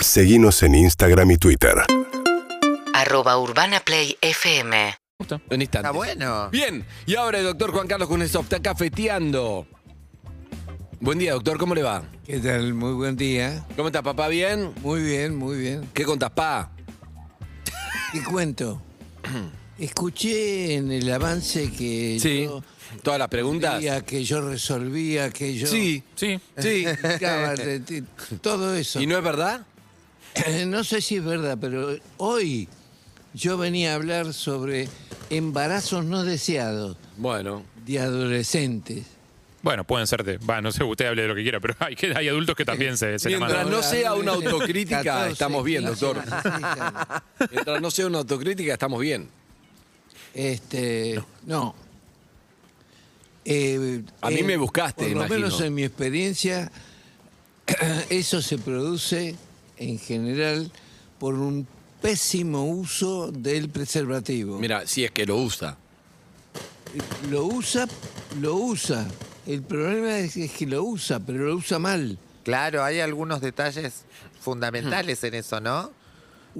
Seguimos en Instagram y Twitter. Arroba Urbana Play FM. En instantes. Está bueno. Bien, y ahora el doctor Juan Carlos Kunesov está cafeteando. Buen día, doctor, ¿cómo le va? ¿Qué tal? Muy buen día. ¿Cómo está, papá? ¿Bien? Muy bien, muy bien. ¿Qué contás, pa? ¿Qué cuento? Escuché en el avance que Sí. yo ¿Todas las preguntas? veía, que yo resolvía, que yo Sí, sí, sí. explicaba, todo eso. ¿Y no es verdad? No sé si es verdad, pero hoy yo venía a hablar sobre embarazos no deseados Bueno, de adolescentes. Bueno, pueden ser de. Va, no sé, usted hable de lo que quiera, pero hay, que- hay adultos que también se, se Mientras no sea una autocrítica, 14, estamos bien, 15, doctor. 16 años. Mientras no sea una autocrítica, estamos bien. Este, no. Eh, A mí me buscaste, Por lo imagino. menos en mi experiencia, eso se produce en general por un pésimo uso del preservativo. Mira, si es que lo usa. Lo usa, lo usa. El problema es, es que lo usa, pero lo usa mal. Claro, hay algunos detalles fundamentales en eso, ¿no?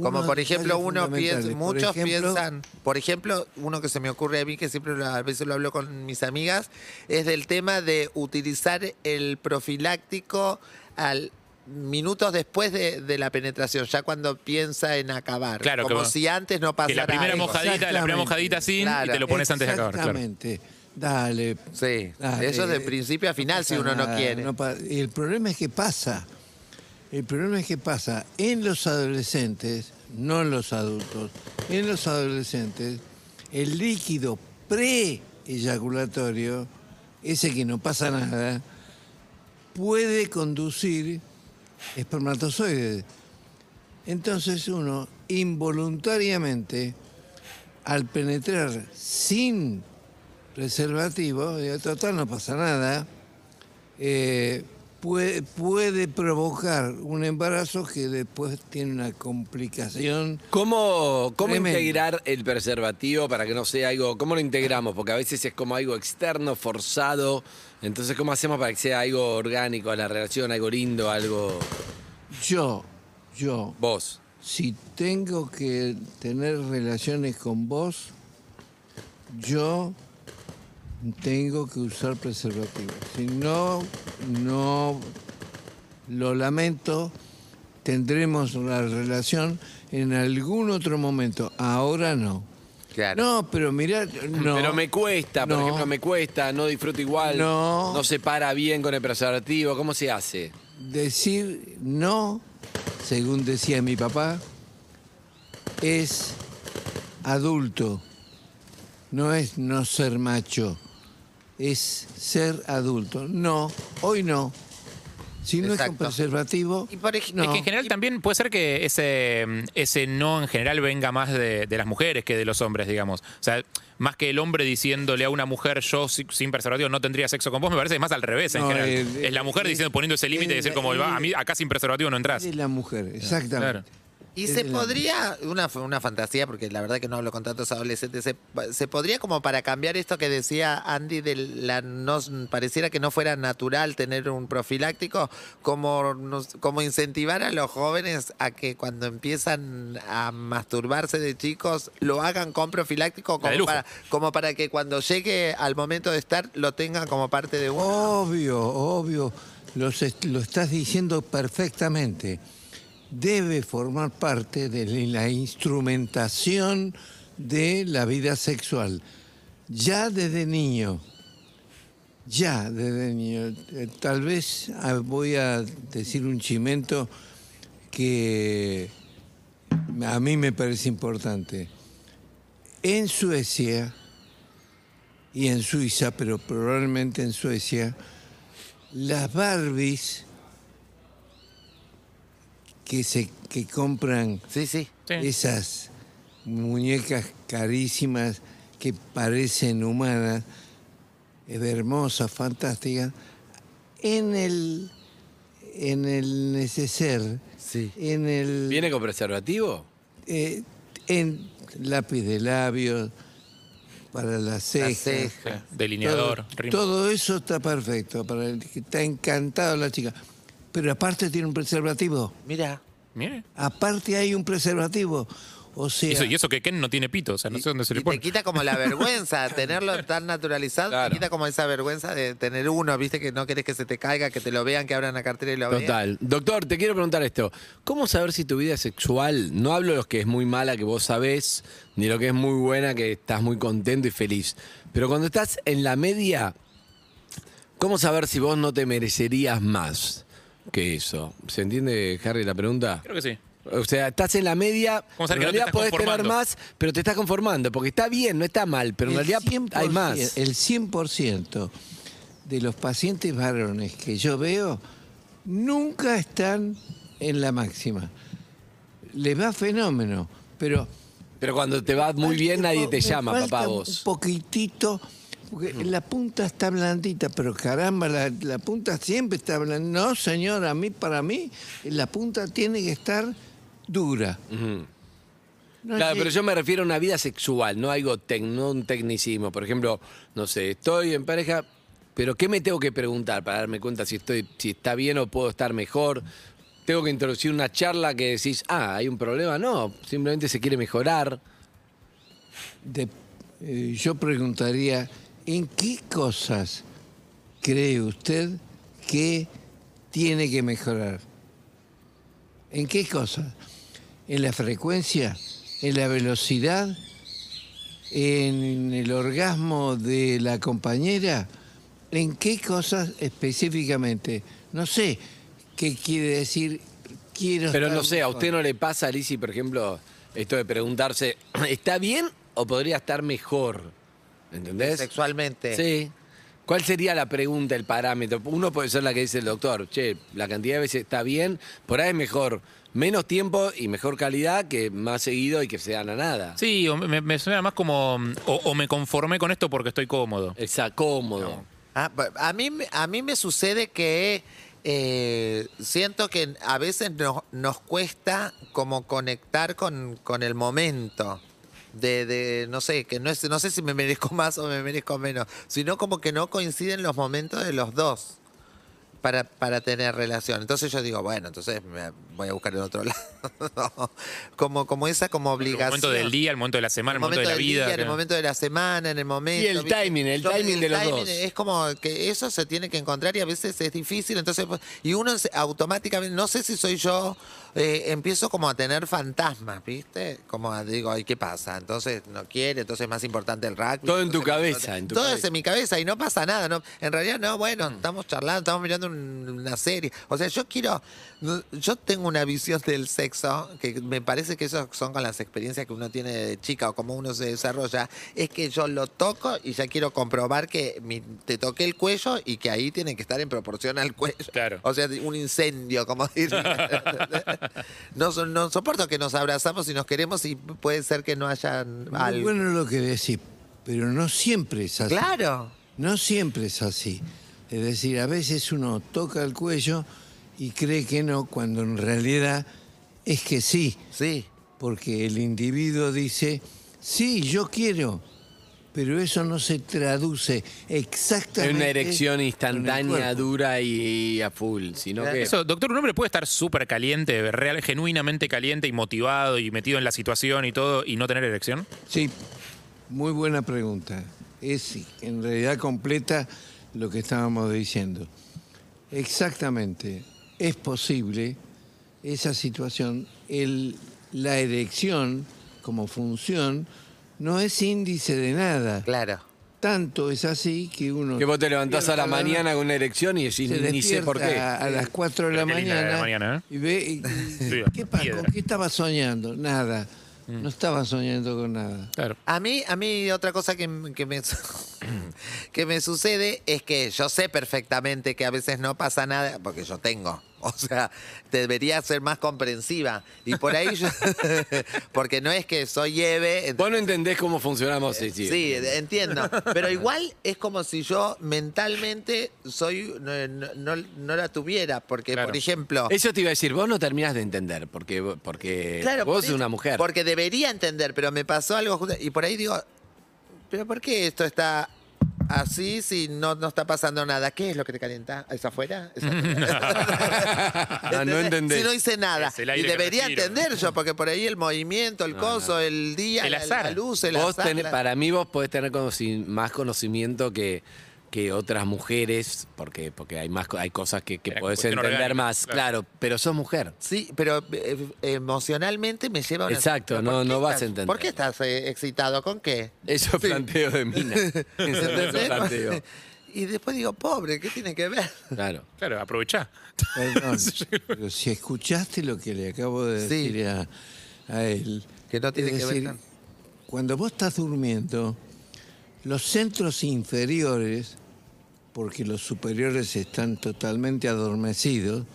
Como por ejemplo, uno piensa. Por muchos ejemplo- piensan, por ejemplo, uno que se me ocurre a mí, que siempre lo- a veces lo hablo con mis amigas, es del tema de utilizar el profiláctico al minutos después de, de la penetración, ya cuando piensa en acabar. Claro, como como si antes no pasara Que la primera algo. mojadita, la primera mojadita sin Claro. y te lo pones antes de acabar. Claro. Exactamente. Dale. Sí, dale. eso es de principio a final si uno no quiere. no el problema es que pasa. El problema es que pasa en los adolescentes, no en los adultos. En los adolescentes, el líquido pre-eyaculatorio, ese que no pasa nada, puede conducir espermatozoides. Entonces uno involuntariamente, al penetrar sin preservativo, total no pasa nada, eh, puede, puede provocar un embarazo que después tiene una complicación. ¿Cómo, cómo integrar el preservativo para que no sea algo, cómo lo integramos? Porque a veces es como algo externo, forzado. Entonces, ¿cómo hacemos para que sea algo orgánico a la relación, algo lindo, algo Yo, yo, vos? si tengo que tener relaciones con vos, yo tengo que usar preservativo. Si no, no lo lamento, tendremos la relación en algún otro momento. Ahora no. Claro. No, pero mira, no. Pero me cuesta, por No. ejemplo, me cuesta, no disfruto igual, No. no se para bien con el preservativo, ¿cómo se hace? Decir no, según decía mi papá, es adulto. No es no ser macho, es ser adulto. No, hoy no. Si no es con preservativo, Y por ej- no. Es que en general también puede ser que ese, ese no en general venga más de, de las mujeres que de los hombres, digamos. O sea, más que el hombre diciéndole a una mujer, yo si- sin preservativo no tendría sexo con vos, me parece que es más al revés en No, general. el- es la mujer el- diciendo, poniendo ese límite y el- decir como, el- "Va, a mí acá sin preservativo no entras. es la mujer, exactamente. Claro. Y Es se la- podría, una, una fantasía, porque la verdad que no hablo con tantos adolescentes, se, se podría como para cambiar esto que decía Andy, de la no, pareciera que no fuera natural tener un profiláctico, como, nos- como incentivar a los jóvenes a que cuando empiezan a masturbarse de chicos, lo hagan con profiláctico, como para, como para que cuando llegue al momento de estar lo tengan como parte de uno. Obvio, obvio. Los est- lo estás diciendo perfectamente. Debe formar parte de la instrumentación de la vida sexual. Ya desde niño. Ya desde niño. Eh, Tal vez ah, voy a decir un chimento que a mí me parece importante. En Suecia y en Suiza, pero probablemente en Suecia, las Barbies que se que compran Sí, sí. Esas muñecas carísimas que parecen humanas, hermosas, fantásticas, en el en el neceser, Sí. en el ¿Viene con preservativo? eh, en lápiz de labios, para las cejas. ceja. Sí, Delineador, Todo, todo eso está perfecto, para el que está encantado la chica. Pero aparte tiene un preservativo. Mira. Mire. Aparte hay un preservativo. O sea, Y eso, y eso que Ken no tiene pito, o sea, no sé dónde se le Y te pone. quita como la vergüenza, tenerlo tan naturalizado, Claro. te quita como esa vergüenza de tener uno, viste, que no querés que se te caiga, que te lo vean, que abran la cartera y lo vean. Total. Doctor, te quiero preguntar esto. ¿Cómo saber si tu vida es sexual? No hablo de los que es muy mala, que vos sabés, ni lo que es muy buena, que estás muy contento y feliz. Pero cuando estás en la media, ¿cómo saber si vos no te merecerías más que eso? ¿Se entiende, Harry, la pregunta? Creo que sí. O sea, estás en la media, ¿Cómo en saber que no te realidad estás podés tener conformando? más, pero te estás conformando, porque está bien, no está mal, pero en el realidad 100%, hay más. El 100% de los pacientes varones que yo veo nunca están en la máxima. Les va fenómeno, pero Pero cuando te va muy bien, nadie te llama, papá, Un vos. poquitito, porque la punta está blandita, pero caramba, la, la punta siempre está blandita. No, señor, a mí, para mí, la punta tiene que estar dura. Ujú. No Claro, es pero que- yo me refiero a una vida sexual, no algo tec- no un tecnicismo. Por ejemplo, no sé, estoy en pareja, pero ¿qué me tengo que preguntar para darme cuenta si estoy, si está bien o puedo estar mejor? Tengo que introducir una charla que decís, ah, hay un problema, no, simplemente se quiere mejorar. de- eh, yo preguntaría, ¿en qué cosas cree usted que tiene que mejorar? ¿En qué cosas? ¿En la frecuencia? ¿En la velocidad? ¿En el orgasmo de la compañera? ¿En qué cosas específicamente? No sé qué quiere decir quiero Pero no sé, ¿a usted no le pasa, Lizzy, por ejemplo, esto de preguntarse, ¿está bien o podría estar mejor? ¿Entendés? Sexualmente. Sí. ¿Cuál sería la pregunta, el parámetro? Uno puede ser la que dice el doctor, che, la cantidad de veces está bien, por ahí es mejor menos tiempo y mejor calidad que más seguido y que se dan a nada. Sí, o me, me suena más como. O, o me conformé con esto porque estoy cómodo. Exacto, cómodo. Ah, pa- a, mí, me- a mí me sucede que eh, siento que a veces nos, nos cuesta como conectar con, con el momento. De, de, no sé, que no, es, no sé si me merezco más o me merezco menos, sino como que no coinciden los momentos de los dos para, para tener relación. Entonces yo digo, bueno, entonces me voy a buscar en otro lado. como, como esa como El obligación. momento del día, el momento de la semana, el el momento de la del vida. día, en el momento de la semana, en el momento. Y el ¿viste? timing, el Yo- timing de los dos. Es como que eso se tiene que encontrar y a veces es difícil. Entonces, pues, y uno se- automáticamente, no sé si soy yo, eh, empiezo como a tener fantasmas, ¿viste? Como a- digo, ay, ¿qué pasa? Entonces no quiere, entonces es más importante el rugby. Todo en tu cabeza, en tu Todo cabeza. es en mi cabeza y no pasa nada. No, en realidad, no, bueno, Mm. estamos charlando, estamos mirando una serie. O sea, yo quiero. Yo tengo una visión del sexo que me parece que eso son con las experiencias que uno tiene de chica o cómo uno se desarrolla. Es que yo lo toco y ya quiero comprobar que mi- te toqué el cuello y que ahí tiene que estar en proporción al cuello. Claro. O sea, un incendio, como diría. no, no soporto que nos abrazamos y nos queremos y puede ser que no haya Muy algo. bueno lo que decís, pero no siempre es así. Claro. No siempre es así. Es decir, a veces uno toca el cuello y cree que no, cuando en realidad es que sí, Sí. porque el individuo dice, sí, yo quiero, pero eso no se traduce exactamente. una erección instantánea, dura y a full, sino que... Eso, doctor, un hombre puede estar súper caliente, real, genuinamente caliente y motivado y metido en la situación y todo y no tener erección. Sí, muy buena pregunta. Es en realidad completa lo que estábamos diciendo. Exactamente, es posible esa situación. El, la erección como función no es índice de nada. Claro. Tanto es así que uno... Que vos te levantás a la mañana con una erección y decís, se ni sé por qué. despierta a las 4 de la mañana, la mañana, ¿eh? y ve y- y- Sí, ¿qué pasa? ¿Con qué estaba soñando? Nada. No estaba soñando con nada. Claro. A mí, a mí otra cosa que, que me, que me sucede es que yo sé perfectamente que a veces no pasa nada, porque yo tengo. O sea, debería ser más comprensiva. Y por ahí yo, porque no es que soy Eve. Vos no entendés cómo funcionamos, sí, sí. Sí, entiendo. Pero igual es como si yo mentalmente soy no, no- no- no la tuviera. Porque, Claro. por ejemplo. Eso te iba a decir, vos no terminás de entender, porque, porque Claro, vos sos una mujer. Porque debería entender, pero me pasó algo justo. Y por ahí digo, ¿pero por qué esto está Así, si no, no está pasando nada, ¿qué es lo que te calienta? ¿Es afuera? ¿Es afuera? No, no entendés. Si no hice nada. Y debería entender yo, porque por ahí el movimiento, el coso, el día, El la, azar. la luz, el Vos azar, tenés- la- para mí vos podés tener más conocimiento que, que otras mujeres, porque, porque hay más hay cosas que, que Era podés entender orgánica, más, claro. claro. pero sos mujer. Sí, pero eh, emocionalmente me lleva a una... Exacto, ¿Pero no- no vas a entender. ¿Por qué estás eh, excitado? ¿Con qué? Eso es planteo de mina. Eso es planteo. Y después digo, pobre, ¿qué tiene que ver? Claro. Claro, aprovechá. Perdón, pero si escuchaste lo que le acabo de Sí. decir a, a él. Que no tiene es que ver decir, con- Cuando vos estás durmiendo, los centros inferiores, porque los superiores están totalmente adormecidos,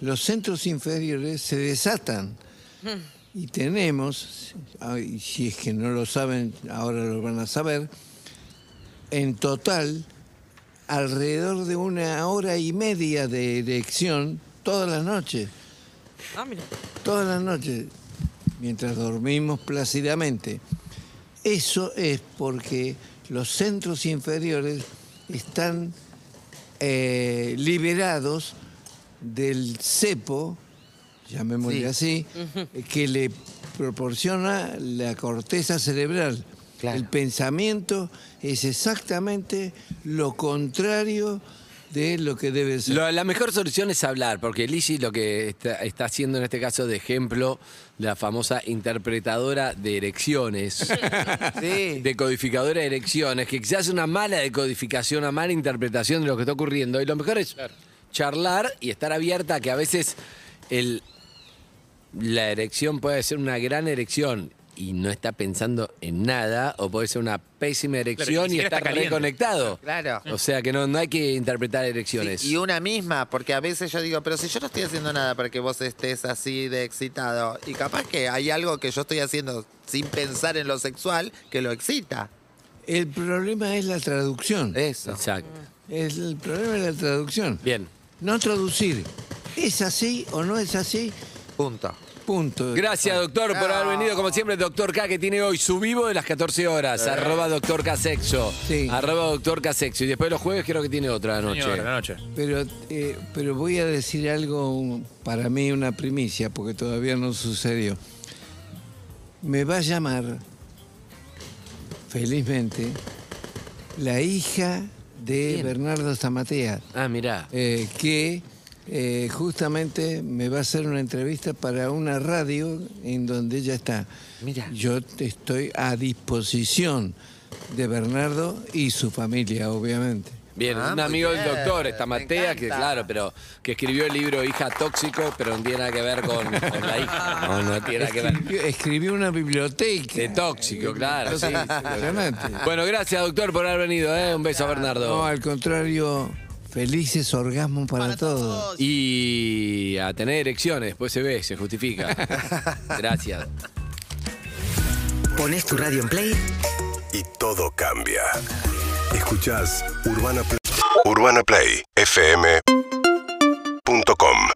los centros inferiores se desatan. Y tenemos, si es que no lo saben, ahora lo van a saber, en total alrededor de una hora y media de erección todas las noches. Ah, mira. Todas las noches, mientras dormimos plácidamente. Eso es porque los centros inferiores están eh, liberados del cepo, llamémosle así, que le proporciona la corteza cerebral. Claro. El pensamiento es exactamente lo contrario de lo que debe ser. Lo- la mejor solución es hablar, porque Lizzie lo que está, está haciendo en este caso de ejemplo, la famosa interpretadora de erecciones, Sí. decodificadora de erecciones, que se hace una mala decodificación, una mala interpretación de lo que está ocurriendo. Y lo mejor es charlar y estar abierta a que a veces el, la erección puede ser una gran erección y no está pensando en nada, o puede ser una pésima erección y está, está caliente. reconectado. Claro. O sea que no, no hay que interpretar erecciones. Sí, y una misma, porque a veces yo digo, pero si yo no estoy haciendo nada para que vos estés así de excitado, y capaz que hay algo que yo estoy haciendo sin pensar en lo sexual que lo excita. El problema es la traducción. Eso. Exacto. Es el problema es la traducción. Bien. No traducir. ¿Es así o no es así? Punto. Punto. Gracias, doctor, por haber venido. Como siempre, doctor K, que tiene hoy su vivo de las 14 horas. Arroba doctor K Sexo. Sí. Arroba doctor K Sexo. Y después los jueves creo que tiene otra noche. Señor, la noche. Pero, eh, pero voy a decir algo, para mí una primicia, porque todavía no sucedió. Me va a llamar, felizmente, la hija de Bernardo Zamatea, Ah, mirá. eh, que eh, justamente me va a hacer una entrevista para una radio en donde ella está. Mira. Yo estoy a disposición de Bernardo y su familia, obviamente. Bien, Ah, un amigo del doctor, está Matea, que claro, pero que escribió el libro Hija Tóxico, pero no tiene nada que ver con, con la hija. No, no tiene nada que ver. Escribió, escribió una biblioteca. De tóxico, claro. sí, sí. Bueno, gracias, doctor, por haber venido. ¿eh? Un beso a Bernardo. No, al contrario, felices orgasmos para, todos. Y a tener erecciones, después se ve, se justifica. Gracias. Pones tu radio en play Y todo cambia. Escuchás Urbana Play, UrbanaPlayFM.com